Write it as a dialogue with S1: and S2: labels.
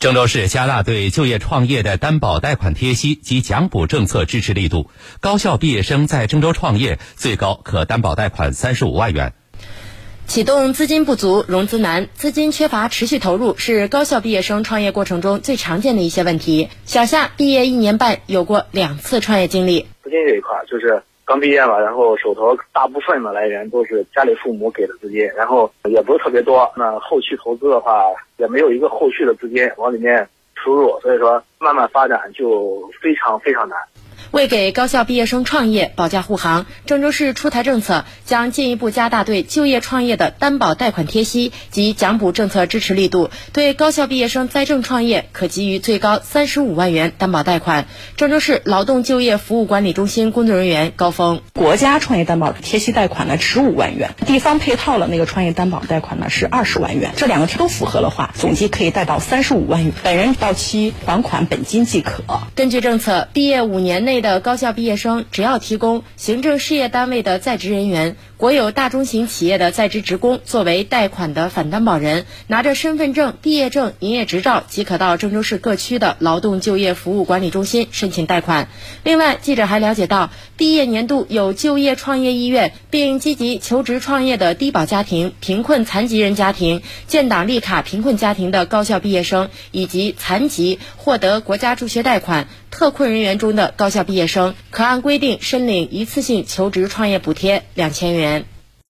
S1: 郑州市加大对就业创业的担保贷款贴息及奖补政策支持力度，高校毕业生在郑州创业，最高可担保贷款三十五万元。
S2: 启动资金不足、融资难、资金缺乏持续投入，是高校毕业生创业过程中最常见的一些问题。小夏毕业一年半，有过两次创业经历。
S3: 资金这一块就是。刚毕业嘛，然后手头大部分的来源都是家里父母给的资金，然后也不是特别多。那后续投资的话，也没有一个后续的资金往里面输入，所以说慢慢发展就非常非常难。
S2: 为给高校毕业生创业保驾护航，郑州市出台政策，将进一步加大对就业创业的担保贷款贴息及奖补政策支持力度。对高校毕业生在郑创业，可给予最高三十五万元担保贷款。郑州市劳动就业服务管理中心工作人员高峰：
S4: 国家创业担保贴息贷款呢十五万元，地方配套了那个创业担保贷款呢是二十万元，这两个都符合的话，总计可以贷到三十五万元，本人到期还款本金即可。
S2: 根据政策，毕业五年的高校毕业生，只要提供行政事业单位的在职人员、国有大中型企业的在职职工作为贷款的反担保人，拿着身份证、毕业证、营业执照，即可到郑州市各区的劳动就业服务管理中心申请贷款。另外，记者还了解到，毕业年度有就业创业意愿并积极求职创业的低保家庭、贫困残疾人家庭、建档立卡贫困家庭的高校毕业生，以及残疾获得国家助学贷款。特困人员中的高校毕业生可按规定申领一次性求职创业补贴两千元。